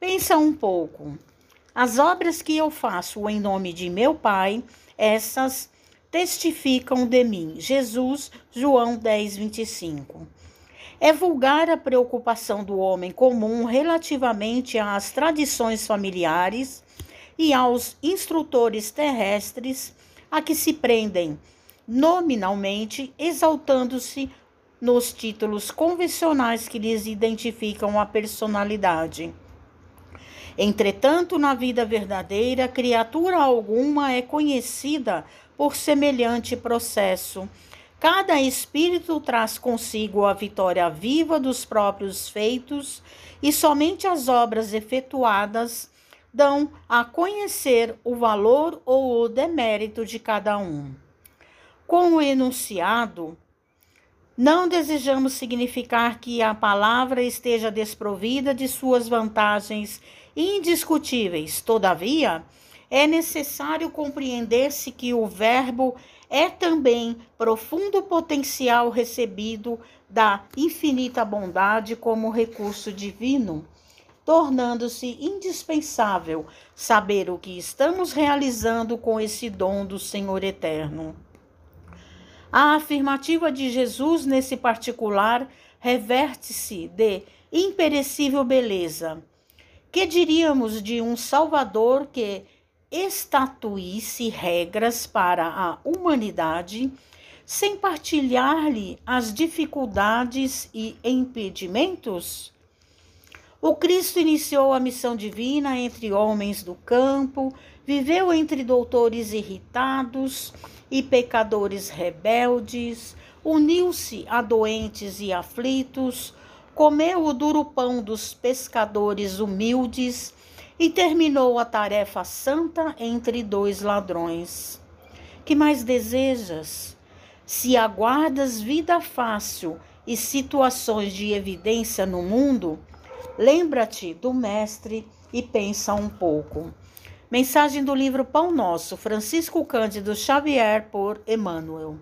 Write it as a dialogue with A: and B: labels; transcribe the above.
A: Pensa um pouco. As obras que eu faço em nome de meu Pai, essas testificam de mim. Jesus, João 10, 25. É vulgar a preocupação do homem comum relativamente às tradições familiares e aos instrutores terrestres a que se prendem, nominalmente exaltando-se nos títulos convencionais que lhes identificam a personalidade. Entretanto, na vida verdadeira, criatura alguma é conhecida por semelhante processo. Cada espírito traz consigo a vitória viva dos próprios feitos, e somente as obras efetuadas dão a conhecer o valor ou o demérito de cada um. Com o enunciado, não desejamos significar que a palavra esteja desprovida de suas vantagens indiscutíveis. Todavia, é necessário compreender-se que o Verbo é também profundo potencial recebido da infinita bondade como recurso divino, tornando-se indispensável saber o que estamos realizando com esse dom do Senhor eterno. A afirmativa de Jesus nesse particular reverte-se de imperecível beleza. Que diríamos de um Salvador que estatuísse regras para a humanidade sem partilhar-lhe as dificuldades e impedimentos? O Cristo iniciou a missão divina entre homens do campo, viveu entre doutores irritados e pecadores rebeldes, uniu-se a doentes e aflitos, comeu o duro pão dos pescadores humildes e terminou a tarefa santa entre dois ladrões. Que mais desejas? Se aguardas vida fácil e situações de evidência no mundo, Lembra-te do Mestre e pensa um pouco. Mensagem do livro Pão Nosso, Francisco Cândido Xavier, por Emmanuel.